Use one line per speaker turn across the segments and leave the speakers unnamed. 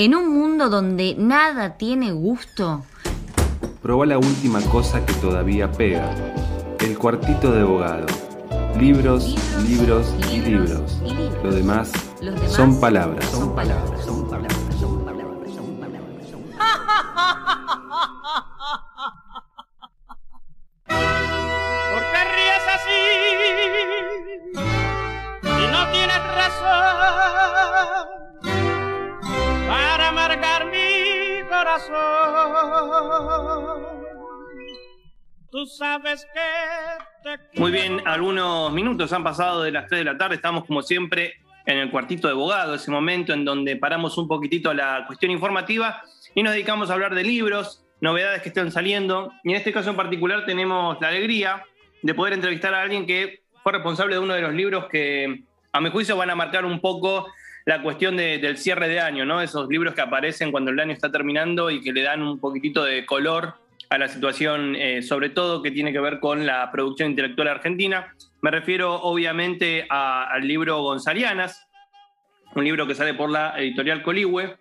En un mundo donde nada tiene gusto.
Proba la última cosa que todavía pega. El cuartito de abogado. Libros, libros, y, libros. Lo demás, son palabras. Son palabras. Son palabras.
Sabes que te
Muy bien, algunos minutos han pasado de las 3 de la tarde, estamos como siempre en el cuartito de abogado, ese momento en donde paramos un poquitito la cuestión informativa y nos dedicamos a hablar de libros, novedades que estén saliendo. Y en este caso en particular tenemos la alegría de poder entrevistar a alguien que fue responsable de uno de los libros que, a mi juicio, van a marcar un poco la cuestión de- del cierre de año, ¿no? Esos libros que aparecen cuando el año está terminando y que le dan un poquitito de color a la situación, eh, sobre todo que tiene que ver con la producción intelectual argentina. Me refiero obviamente a- al libro Gonzalianas, un libro que sale por la editorial Coligüe,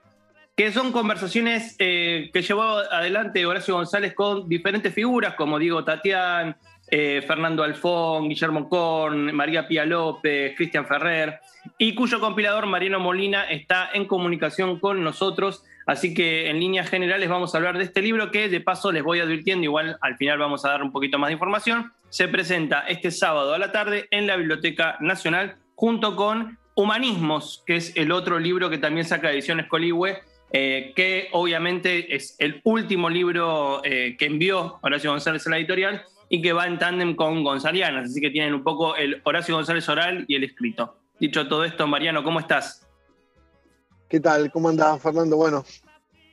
que son conversaciones eh, que llevó adelante Horacio González con diferentes figuras como Diego Tatián, eh, Fernando Alfón, Guillermo Korn, María Pía López, Cristian Ferrer, y cuyo compilador Mariano Molina está en comunicación con nosotros. Así que en líneas generales vamos a hablar de este libro que de paso les voy advirtiendo, igual al final vamos a dar un poquito más de información. Se presenta este sábado a la tarde en la Biblioteca Nacional junto con Humanismos, que es el otro libro que también saca Ediciones Coligüe, eh, que obviamente es el último libro eh, que envió Horacio González a la editorial y que va en tándem con Gonzalianas, así que tienen un poco el Horacio González oral y el escrito. Dicho todo esto, Mariano, ¿cómo estás?
¿Qué tal? ¿Cómo andás, Fernando? Bueno,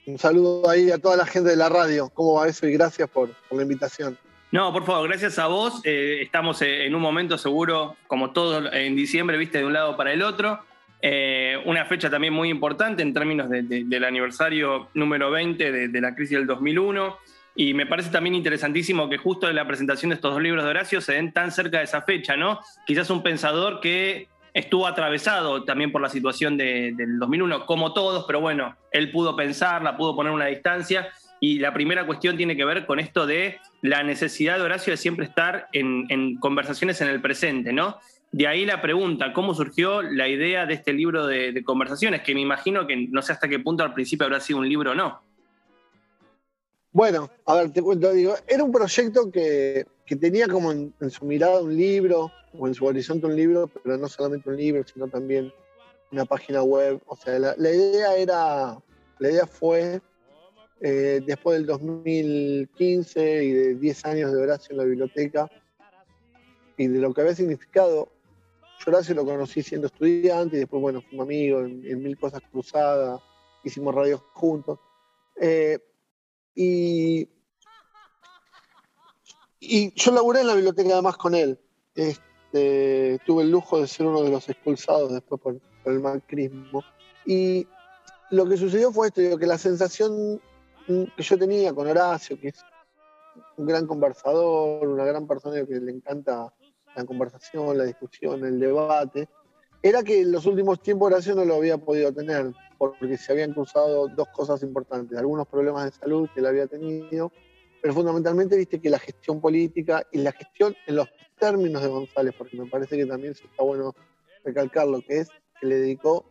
un saludo ahí a toda la gente de la radio. ¿Cómo va eso? Y gracias por, la invitación.
No, por favor, gracias a vos. Eh, estamos eh, en un momento seguro, como todos en diciembre, viste, de un lado para el otro. Eh, una fecha también muy importante en términos de- de- del aniversario número 20 de, de la crisis del 2001. Y me parece también interesantísimo que justo en la presentación de estos dos libros de Horacio se den tan cerca de esa fecha, ¿no? Quizás un pensador que estuvo atravesado también por la situación de- del 2001, como todos, pero bueno, él pudo pensarla, pudo poner una distancia. Y la primera cuestión tiene que ver con esto de la necesidad de Horacio de siempre estar en, conversaciones en el presente, ¿no? De ahí la pregunta, ¿cómo surgió la idea de este libro de, de conversaciones? Que me imagino que no sé hasta qué punto al principio habrá sido un libro o no.
Bueno, a ver, te cuento, digo, era un proyecto que, que tenía como en, su mirada un libro, o en su horizonte un libro, pero no solamente un libro, sino también una página web. O sea, la, la idea era, la idea fue, eh, después del 2015 y de 10 años de Horacio en la biblioteca, y de lo que había significado, yo Horacio lo conocí siendo estudiante, y después, bueno, fuimos amigos en, en mil cosas cruzadas, hicimos radios juntos. Eh, y, y yo laburé en la biblioteca además con él. Este, tuve el lujo de ser uno de los expulsados después por, el macrismo. Y lo que sucedió fue esto, que la sensación que yo tenía con Horacio, que es un gran conversador, una gran persona que le encanta la conversación, la discusión, el debate, era que en los últimos tiempos Horacio no lo había podido tener, porque se habían cruzado dos cosas importantes, algunos problemas de salud que él había tenido, pero fundamentalmente viste que la gestión política y la gestión en los términos de González, porque me parece que también está bueno recalcarlo, que es que le dedicó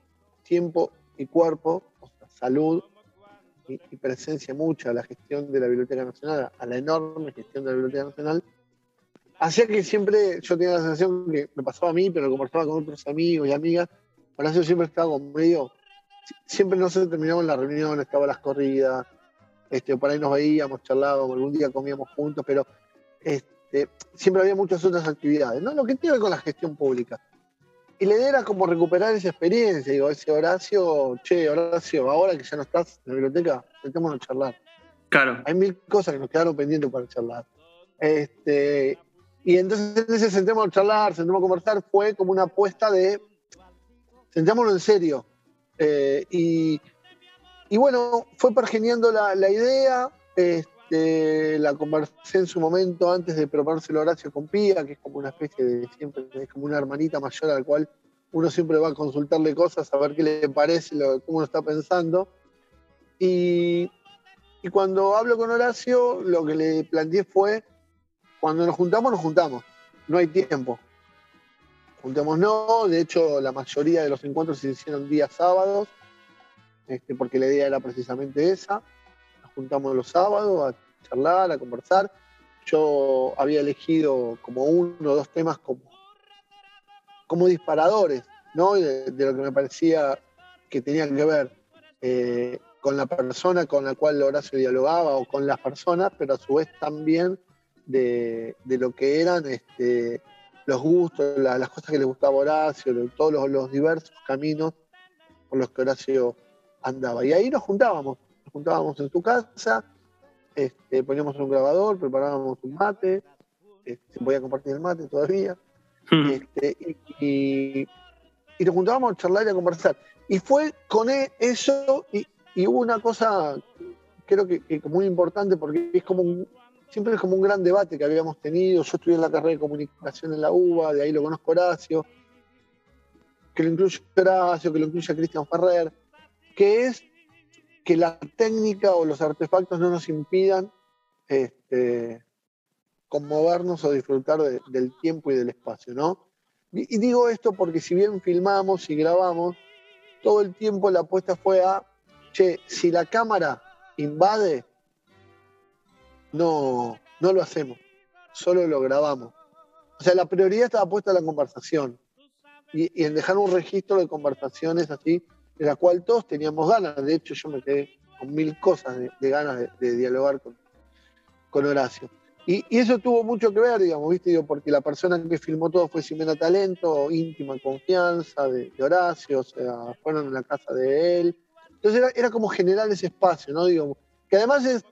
tiempo y cuerpo, o sea, salud y, presencia mucha a la gestión de la Biblioteca Nacional, a la enorme gestión de la Biblioteca Nacional, hacía que siempre yo tenía la sensación que me pasaba a mí, pero conversaba con otros amigos y amigas, Horacio siempre estaba como medio, siempre no se terminaba en la reunión, estaba las corridas, este, por ahí nos veíamos, charlábamos, algún día comíamos juntos, pero este, siempre había muchas otras actividades, ¿no? Lo que tiene que ver con la gestión pública. Y la idea era como recuperar esa experiencia, digo, ese Horacio, che, Horacio, ahora que ya no estás en la biblioteca, sentémonos a charlar.
Claro.
Hay mil cosas que nos quedaron pendientes para charlar. Este, y entonces en ese sentémonos a charlar, sentémonos a conversar, fue como una apuesta de sentémonos en serio. Eh, y, bueno, fue pergeneando la, idea, este, la conversé en su momento antes de proponérselo a Horacio con Pía, que es como una especie de, siempre, es como una hermanita mayor al cual uno siempre va a consultarle cosas, a ver qué le parece, cómo lo está pensando. Y, y cuando hablo con Horacio, lo que le planteé fue, cuando nos juntamos, nos juntamos, no hay tiempo. Juntemos no, de hecho la mayoría de los encuentros se hicieron días sábados, este, porque la idea era precisamente esa. Nos juntamos los sábados a charlar, a conversar. Yo había elegido como uno o dos temas como, como disparadores, ¿no? De, lo que me parecía que tenía que ver eh, con la persona con la cual Horacio dialogaba o con las personas, pero a su vez también de, de lo que eran este, los gustos, la- las cosas que le gustaba a Horacio, todos los, los diversos caminos por los que Horacio andaba. Y ahí nos juntábamos, nos juntábamos en su casa, este, poníamos un grabador, preparábamos un mate, este, voy a compartir el mate todavía, este, y, y- y nos juntábamos a charlar y a conversar. Y fue con e- eso, y, y hubo una cosa, creo que, que muy importante, porque es como un- siempre es como un gran debate que habíamos tenido. Yo estudié en la carrera de comunicación en la UBA, de ahí lo conozco Horacio, que lo incluye Horacio, que lo incluye Cristian Ferrer, que es que la técnica o los artefactos no nos impidan este, conmovernos o disfrutar de- del tiempo y del espacio, ¿no? Y digo esto porque si bien filmamos y grabamos, todo el tiempo la apuesta fue a, che, si la cámara invade, no, no lo hacemos, solo lo grabamos. O sea, la prioridad estaba puesta en la conversación y, en dejar un registro de conversaciones así, de la cual todos teníamos ganas. De hecho, yo me quedé con mil cosas de, ganas de, dialogar con, con Horacio. Y, eso tuvo mucho que ver, digamos, ¿viste? Digo, porque la persona que filmó todo fue Ximena Talento, íntima confianza de, Horacio, o sea, fueron en la casa de él. Entonces era, como generar ese espacio, ¿no? Digo, que además es,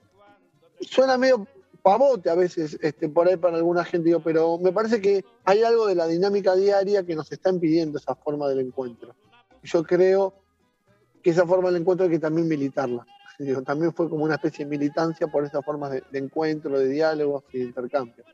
suena medio pavote a veces este, por ahí para alguna gente, digo, pero me parece que hay algo de la dinámica diaria que nos está impidiendo esa forma del encuentro. Yo creo que esa forma del encuentro hay que también militarla. También fue como una especie de militancia por esas formas de, de encuentro, de diálogos y de intercambio.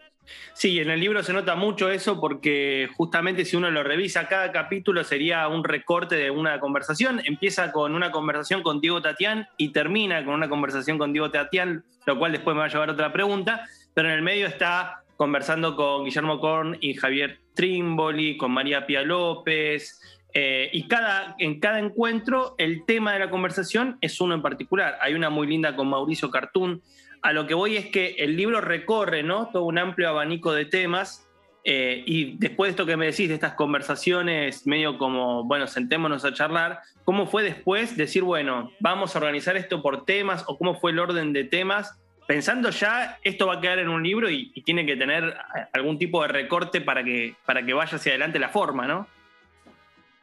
Sí, en el libro se nota mucho eso porque justamente si uno lo revisa, cada capítulo sería un recorte de una conversación. Empieza con una conversación con Diego Tatián y termina con una conversación con Diego Tatián, lo cual después me va a llevar a otra pregunta, pero en el medio está conversando con Guillermo Korn y Javier Trimboli, con María Pía López, eh, y cada, en cada encuentro el tema de la conversación es uno en particular. Hay una muy linda con Mauricio Cartún. A lo que voy es que el libro recorre ¿no? todo un amplio abanico de temas eh, y después de esto que me decís, de estas conversaciones medio como, bueno, sentémonos a charlar, ¿cómo fue después decir, bueno, vamos a organizar esto por temas o cómo fue el orden de temas? Pensando ya, esto va a quedar en un libro y, tiene que tener algún tipo de recorte para que, para que vaya hacia adelante la forma, ¿no?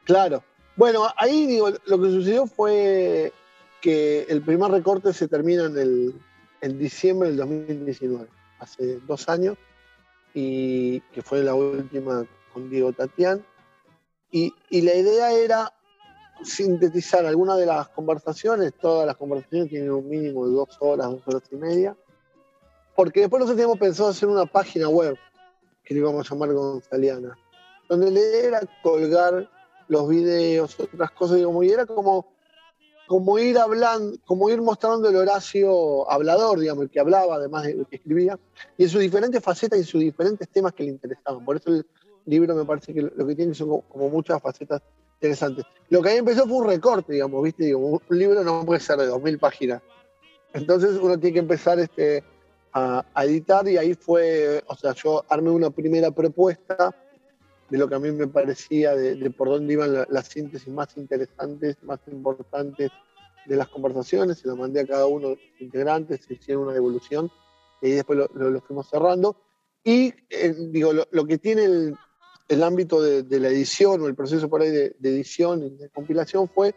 Claro. Bueno, ahí digo, lo que sucedió fue que el primer recorte se termina en, el, en diciembre del 2019, hace dos años, y que fue la última con Diego Tatián. Y, y la idea era sintetizar algunas de las conversaciones, todas las conversaciones tienen un mínimo de dos horas, dos horas y media, porque después nosotros teníamos pensado hacer una página web, que le íbamos a llamar Gonzaliana, donde idea era colgar los videos, otras cosas, digamos, y era como, como ir hablando, como ir mostrando el Horacio hablador, digamos, el que hablaba, además de el que escribía, y en sus diferentes facetas y en sus diferentes temas que le interesaban. Por eso el libro me parece que lo que tiene son como muchas facetas interesantes. Lo que ahí empezó fue un recorte, digamos, ¿viste? Digo, un libro no puede ser de 2.000 páginas. Entonces uno tiene que empezar este, a, a editar y ahí fue, o sea, yo armé una primera propuesta de lo que a mí me parecía, de, por dónde iban la- las síntesis más interesantes, más importantes de las conversaciones, se lo mandé a cada uno de los integrantes, se hicieron una devolución y después lo, lo- lo cerrando. Y eh, digo, lo, que tiene el, ámbito de, de la edición o el proceso por ahí de, de edición y de compilación fue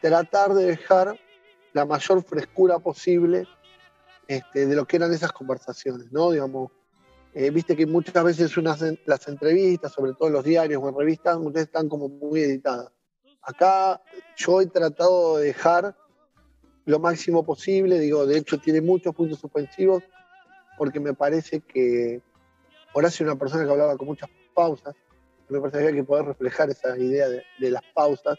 tratar de dejar la mayor frescura posible este, de lo que eran esas conversaciones, ¿no? Digamos, eh, viste que muchas veces las entrevistas, sobre todo en los diarios o en revistas, veces están como muy editadas. Acá yo he tratado de dejar lo máximo posible, digo, de hecho tiene muchos puntos suspensivos, porque me parece que Horacio era una persona que hablaba con muchas pausas, me parece que había que poder reflejar esa idea de, de las pausas.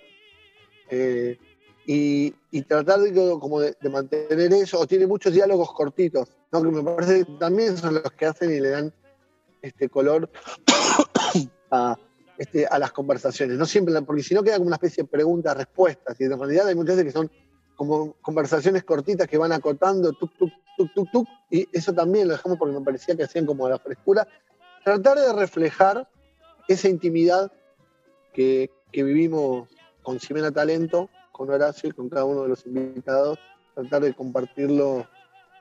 Eh, y, tratar de, como de mantener eso, o tiene muchos diálogos cortitos, ¿no? que me parece que también son los que hacen y le dan este color a, este, a las conversaciones. No siempre, porque si no queda como una especie de preguntas-respuestas, y en realidad hay muchas veces que son como conversaciones cortitas que van acotando, tuk, tuk, tuk, tuk, tuk, y eso también lo dejamos porque me parecía que hacían como la frescura. Tratar de reflejar esa intimidad que, que vivimos con Ximena Talento, con Horacio y con cada uno de los invitados, tratar de compartirlo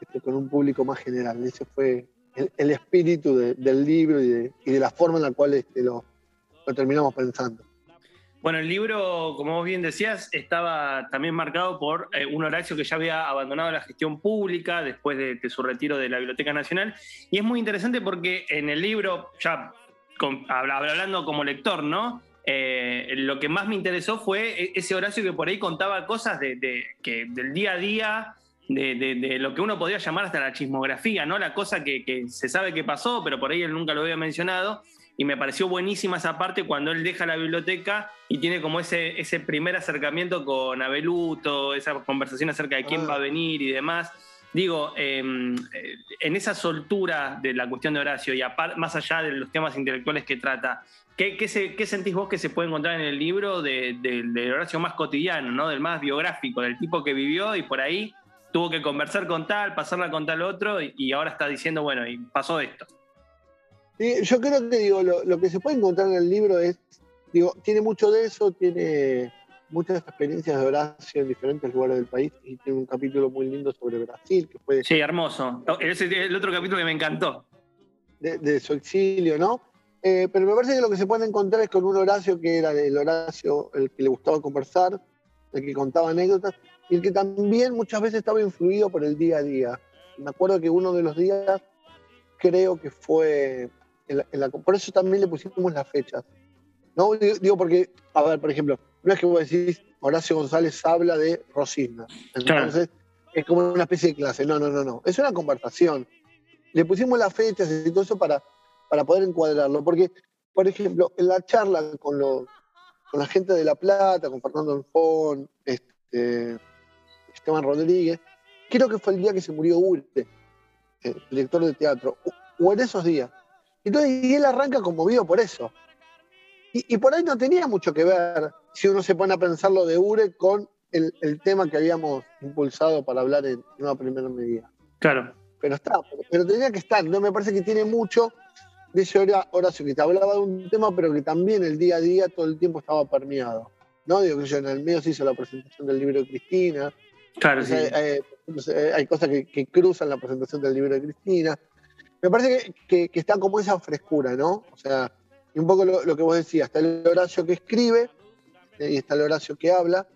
este, con un público más general. Ese fue el, espíritu de, del libro y de, la forma en la cual este, lo, terminamos pensando.
Bueno, el libro, como vos bien decías, estaba también marcado por eh, un Horacio que ya había abandonado la gestión pública después de, su retiro de la Biblioteca Nacional. Y es muy interesante porque en el libro, ya hablando como lector, ¿no? Eh, lo que más me interesó fue e-, ese Horacio que por ahí contaba cosas de, de que, del día a día, de, de, lo que uno podría llamar hasta la chismografía, ¿no? La cosa que, que se sabe que pasó, pero por ahí él nunca lo había mencionado y me pareció buenísima esa parte cuando él deja la biblioteca y tiene como ese, ese primer acercamiento con Abeluto, esa conversación acerca de quién va a venir y demás. Digo, eh, en esa soltura de la cuestión de Horacio y más allá de los temas intelectuales que trata, ¿qué, qué, se, qué sentís vos que se puede encontrar en el libro de, de, del Horacio más cotidiano, ¿no? del más biográfico, del tipo que vivió y por ahí tuvo que conversar con tal, pasarla con tal otro y, ahora está diciendo, bueno, y pasó esto?
Yo creo que digo, lo, lo, que se puede encontrar en el libro es, digo, tiene mucho de eso, tiene muchas experiencias de Horacio en diferentes lugares del país y tiene un capítulo muy lindo sobre Brasil. Que fue
sí, hermoso. Ese es el otro capítulo que me encantó.
De, de su exilio, ¿no? Eh, pero me parece que lo que se puede encontrar es con un Horacio que era el Horacio, el que le gustaba conversar, el que contaba anécdotas y el que también muchas veces estaba influido por el día a día. Me acuerdo que uno de los días creo que fue en la, en la, por eso también le pusimos las fechas. ¿No? Digo, porque, a ver, por ejemplo, no es que vos decís, Horacio González habla de Rosina. Entonces, claro. es como una especie de clase. No, no, no, no. Es una conversación. Le pusimos las fechas y todo eso para, para poder encuadrarlo. Porque, por ejemplo, en la charla con, los, con la gente de La Plata, con Fernando Alfón, este, Esteban Rodríguez, creo que fue el día que se murió Urte, el director de teatro, o en esos días. Entonces, y él arranca conmovido por eso. Y, y, por ahí no tenía mucho que ver, si uno se pone a pensar lo de Ure, con el, el tema que habíamos impulsado para hablar en, en, una primera medida.
Claro.
Pero está, pero, pero, tenía que estar. No me parece que tiene mucho de ese Horacio, que te hablaba de un tema, pero que también el día a día todo el tiempo estaba permeado. ¿no? Digo que yo en el medio se hizo la presentación del libro de Cristina.
Claro, sí.
Hay, hay, hay cosas que, que cruzan la presentación del libro de Cristina me parece que, que, que, está como esa frescura, ¿no? O sea, y un poco lo, que vos decías, está el Horacio que escribe y está el Horacio que habla,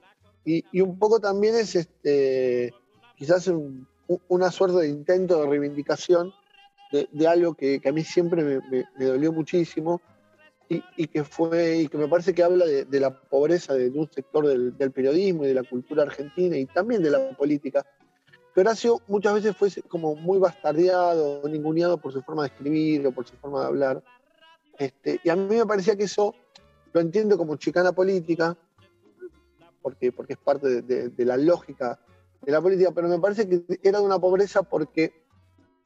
y, un poco también es este, quizás un, una suerte de intento de reivindicación de, algo que, a mí siempre me, dolió muchísimo y, y, que fue y que me parece que habla de, la pobreza de, un sector del, del periodismo y de la cultura argentina y también de la política, Horacio muchas veces fue como muy bastardeado, ninguneado por su forma de escribir o por su forma de hablar. Este, y a mí me parecía que eso lo entiendo como chicana política, porque, porque es parte de, la lógica de la política, pero me parece que era de una pobreza porque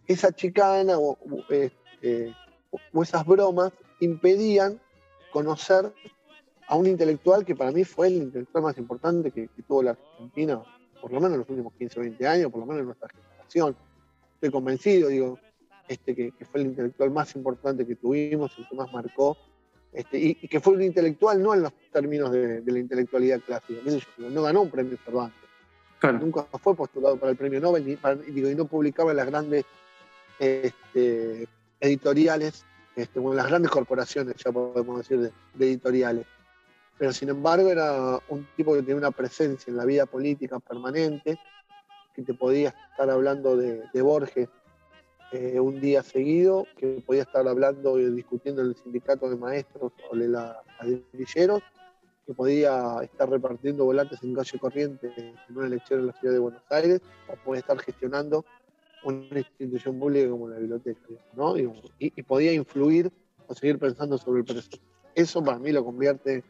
esa chicana o, este, o esas bromas impedían conocer a un intelectual que para mí fue el intelectual más importante que, que tuvo la Argentina por lo menos en los últimos 15 o 20 años, por lo menos en nuestra generación. Estoy convencido, digo, este, que, que, fue el intelectual más importante que tuvimos, el que más marcó, este, y, y, que fue un intelectual no en los términos de, de la intelectualidad clásica, no ganó un premio Cervantes, claro. nunca fue postulado para el premio Nobel, ni para, digo, y no publicaba en las grandes este, editoriales, este, bueno, las grandes corporaciones, ya podemos decir, de, de editoriales pero sin embargo era un tipo que tenía una presencia en la vida política permanente, que te podía estar hablando de, de Borges eh, un día seguido, que podía estar hablando y discutiendo en el sindicato de maestros o de la guerrilleros, que podía estar repartiendo volantes en calle corriente en una elección en la ciudad de Buenos Aires, o podía estar gestionando una institución pública como la biblioteca, ¿no? y, y podía influir o seguir pensando sobre el presente. Eso para mí lo convierte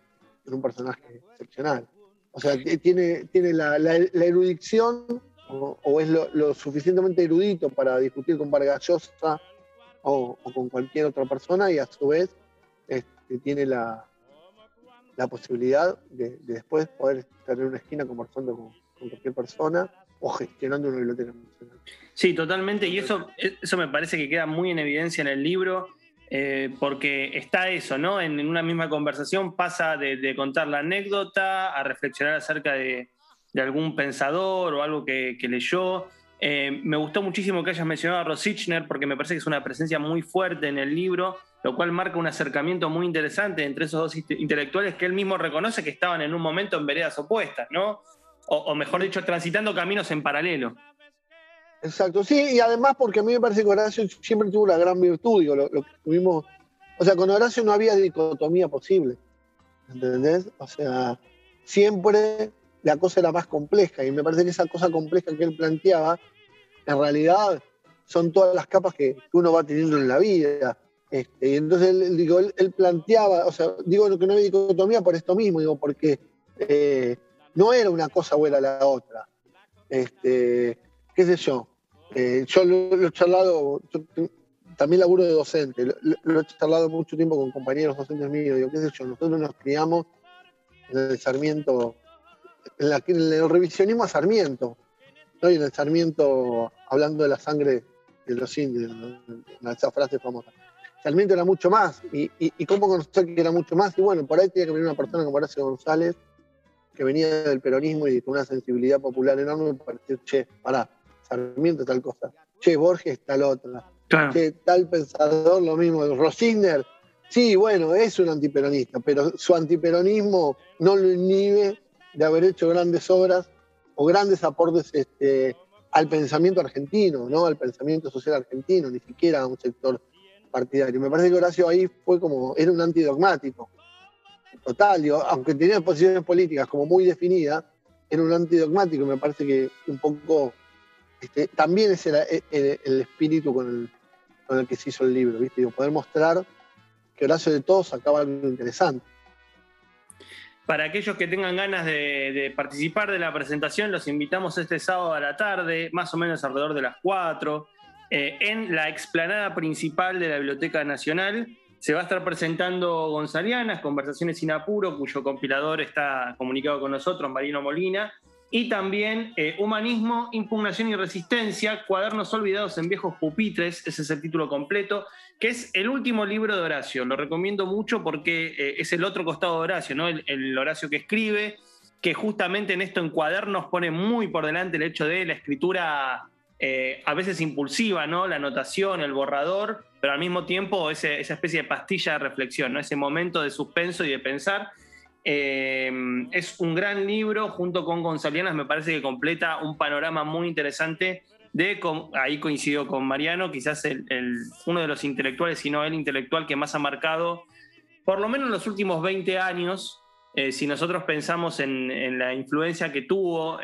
en un personaje excepcional. O sea, tiene, tiene la, erudición o, es lo, suficientemente erudito para discutir con Vargas Llosa o, con cualquier otra persona y a su vez este, tiene la, posibilidad de, después poder estar en una esquina conversando con, con cualquier persona o gestionando una biblioteca nacional.
Sí, totalmente, y eso, eso me parece que queda muy en evidencia en el libro, eh, porque está eso, ¿no? En, una misma conversación pasa de, contar la anécdota a reflexionar acerca de, algún pensador o algo que, leyó. Eh, me gustó muchísimo que hayas mencionado a Rosichner porque me parece que es una presencia muy fuerte en el libro, lo cual marca un acercamiento muy interesante entre esos dos intelectuales que él mismo reconoce que estaban en un momento en veredas opuestas, ¿no? o, mejor dicho, transitando caminos en paralelo.
Exacto, sí, y además porque a mí me parece que Horacio siempre tuvo la gran virtud, digo, lo, que tuvimos, o sea, con Horacio no había dicotomía posible, ¿entendés? O sea, siempre la cosa era más compleja y me parece que esa cosa compleja que él planteaba, en realidad son todas las capas que, uno va teniendo en la vida. Este, y entonces él, digo, él, planteaba, o sea, digo que no había dicotomía por esto mismo, digo, porque eh, no era una cosa buena la otra. Este, qué sé yo. Eh, yo lo, he charlado, también laburo de docente, lo, he charlado mucho tiempo con compañeros docentes míos, digo, qué sé yo, nosotros nos criamos en el Sarmiento, en, el revisionismo a Sarmiento, ¿no? y en el Sarmiento hablando de la sangre de los indios, esa frase famosa. Sarmiento era mucho más, y, y, cómo conocer que era mucho más, y bueno, por ahí tiene que venir una persona como Horacio González, que venía del peronismo y con una sensibilidad popular enorme para decir, che, pará, Sarmiento tal cosa, che, Borges tal otra, che, tal pensador lo mismo, Rosigner, sí, bueno, es un antiperonista, pero su antiperonismo no lo inhibe de haber hecho grandes obras o grandes aportes este, al pensamiento argentino, ¿no? al pensamiento social argentino, ni siquiera a un sector partidario. Me parece que Horacio ahí fue como, era un antidogmático total, aunque tenía posiciones políticas como muy definidas, era un antidogmático, me parece que un poco este, también ese era el, espíritu con el, que se hizo el libro, ¿viste? poder mostrar que Horacio de todos sacaba algo interesante.
Para aquellos que tengan ganas de, participar de la presentación, los invitamos este sábado a la tarde, más o menos alrededor de las 4, eh, en la explanada principal de la Biblioteca Nacional. Se va a estar presentando Gonzalianas, Conversaciones sin Apuro, cuyo compilador está comunicado con nosotros, Marino Molina, y también eh, Humanismo, Impugnación y Resistencia, Cuadernos Olvidados en Viejos Pupitres, ese es el título completo, que es el último libro de Horacio. Lo recomiendo mucho porque eh, es el otro costado de Horacio, ¿no? el, Horacio que escribe, que justamente en esto en cuadernos pone muy por delante el hecho de la escritura eh, a veces impulsiva, ¿no? La anotación, el borrador, pero al mismo tiempo esa especie de pastilla de reflexión, ¿no? Ese momento de suspenso y de pensar. Eh, es un gran libro, junto con Gonzalianas, me parece que completa un panorama muy interesante de, ahí coincido con Mariano, quizás uno de los intelectuales, si no el intelectual que más ha marcado, por lo menos en los últimos 20 años, eh, si nosotros pensamos en, la influencia que tuvo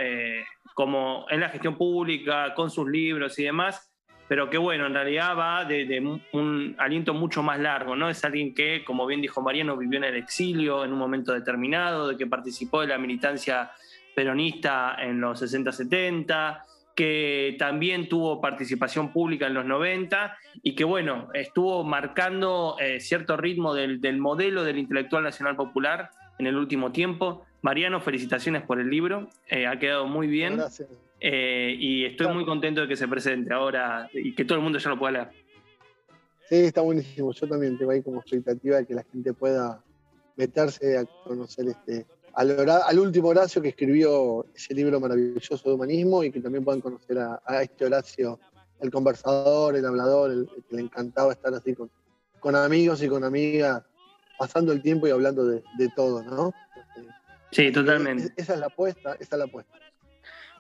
como en la gestión pública, con sus libros y demás, pero que bueno, en realidad va de, un aliento mucho más largo, ¿no? Es alguien que, como bien dijo Mariano, vivió en el exilio en un momento determinado, de que participó de la militancia peronista en los 60-70, que también tuvo participación pública en los 90 y que, bueno, estuvo marcando eh, cierto ritmo del, del modelo del intelectual nacional popular en el último tiempo. Mariano, felicitaciones por el libro, eh, ha quedado muy bien.
Gracias.
Eh, y estoy muy contento de que se presente ahora y que todo el mundo ya lo pueda leer.
Sí, está buenísimo. Yo también tengo ahí como expectativa de que la gente pueda meterse a conocer este al, último Horacio que escribió ese libro maravilloso de humanismo y que también puedan conocer a, este Horacio, el conversador, el hablador, el, que le encantaba estar así con, con amigos y con amigas, pasando el tiempo y hablando de, de todo, ¿no?
Sí, totalmente.
Esa es la apuesta, esa es la apuesta.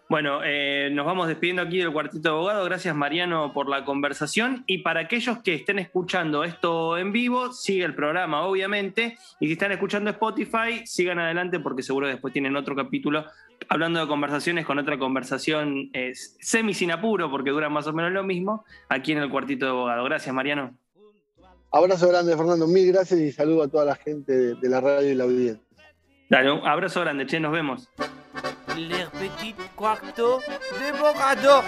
Bueno, eh, nos vamos despidiendo aquí del cuartito de abogado. Gracias Mariano por la conversación. Y para aquellos que estén escuchando esto en vivo, sigue el programa, obviamente. Y si están escuchando Spotify, sigan adelante porque seguro después tienen otro capítulo hablando de conversaciones con otra conversación semi sin apuro, porque dura más o menos lo mismo, aquí en el cuartito de abogado. Gracias Mariano.
Abrazo grande, Fernando. Mil gracias y saludo a toda la gente de la radio y la audiencia.
Dale, un abrazo grande, che, nos vemos.
Les petits quartos de Bogado.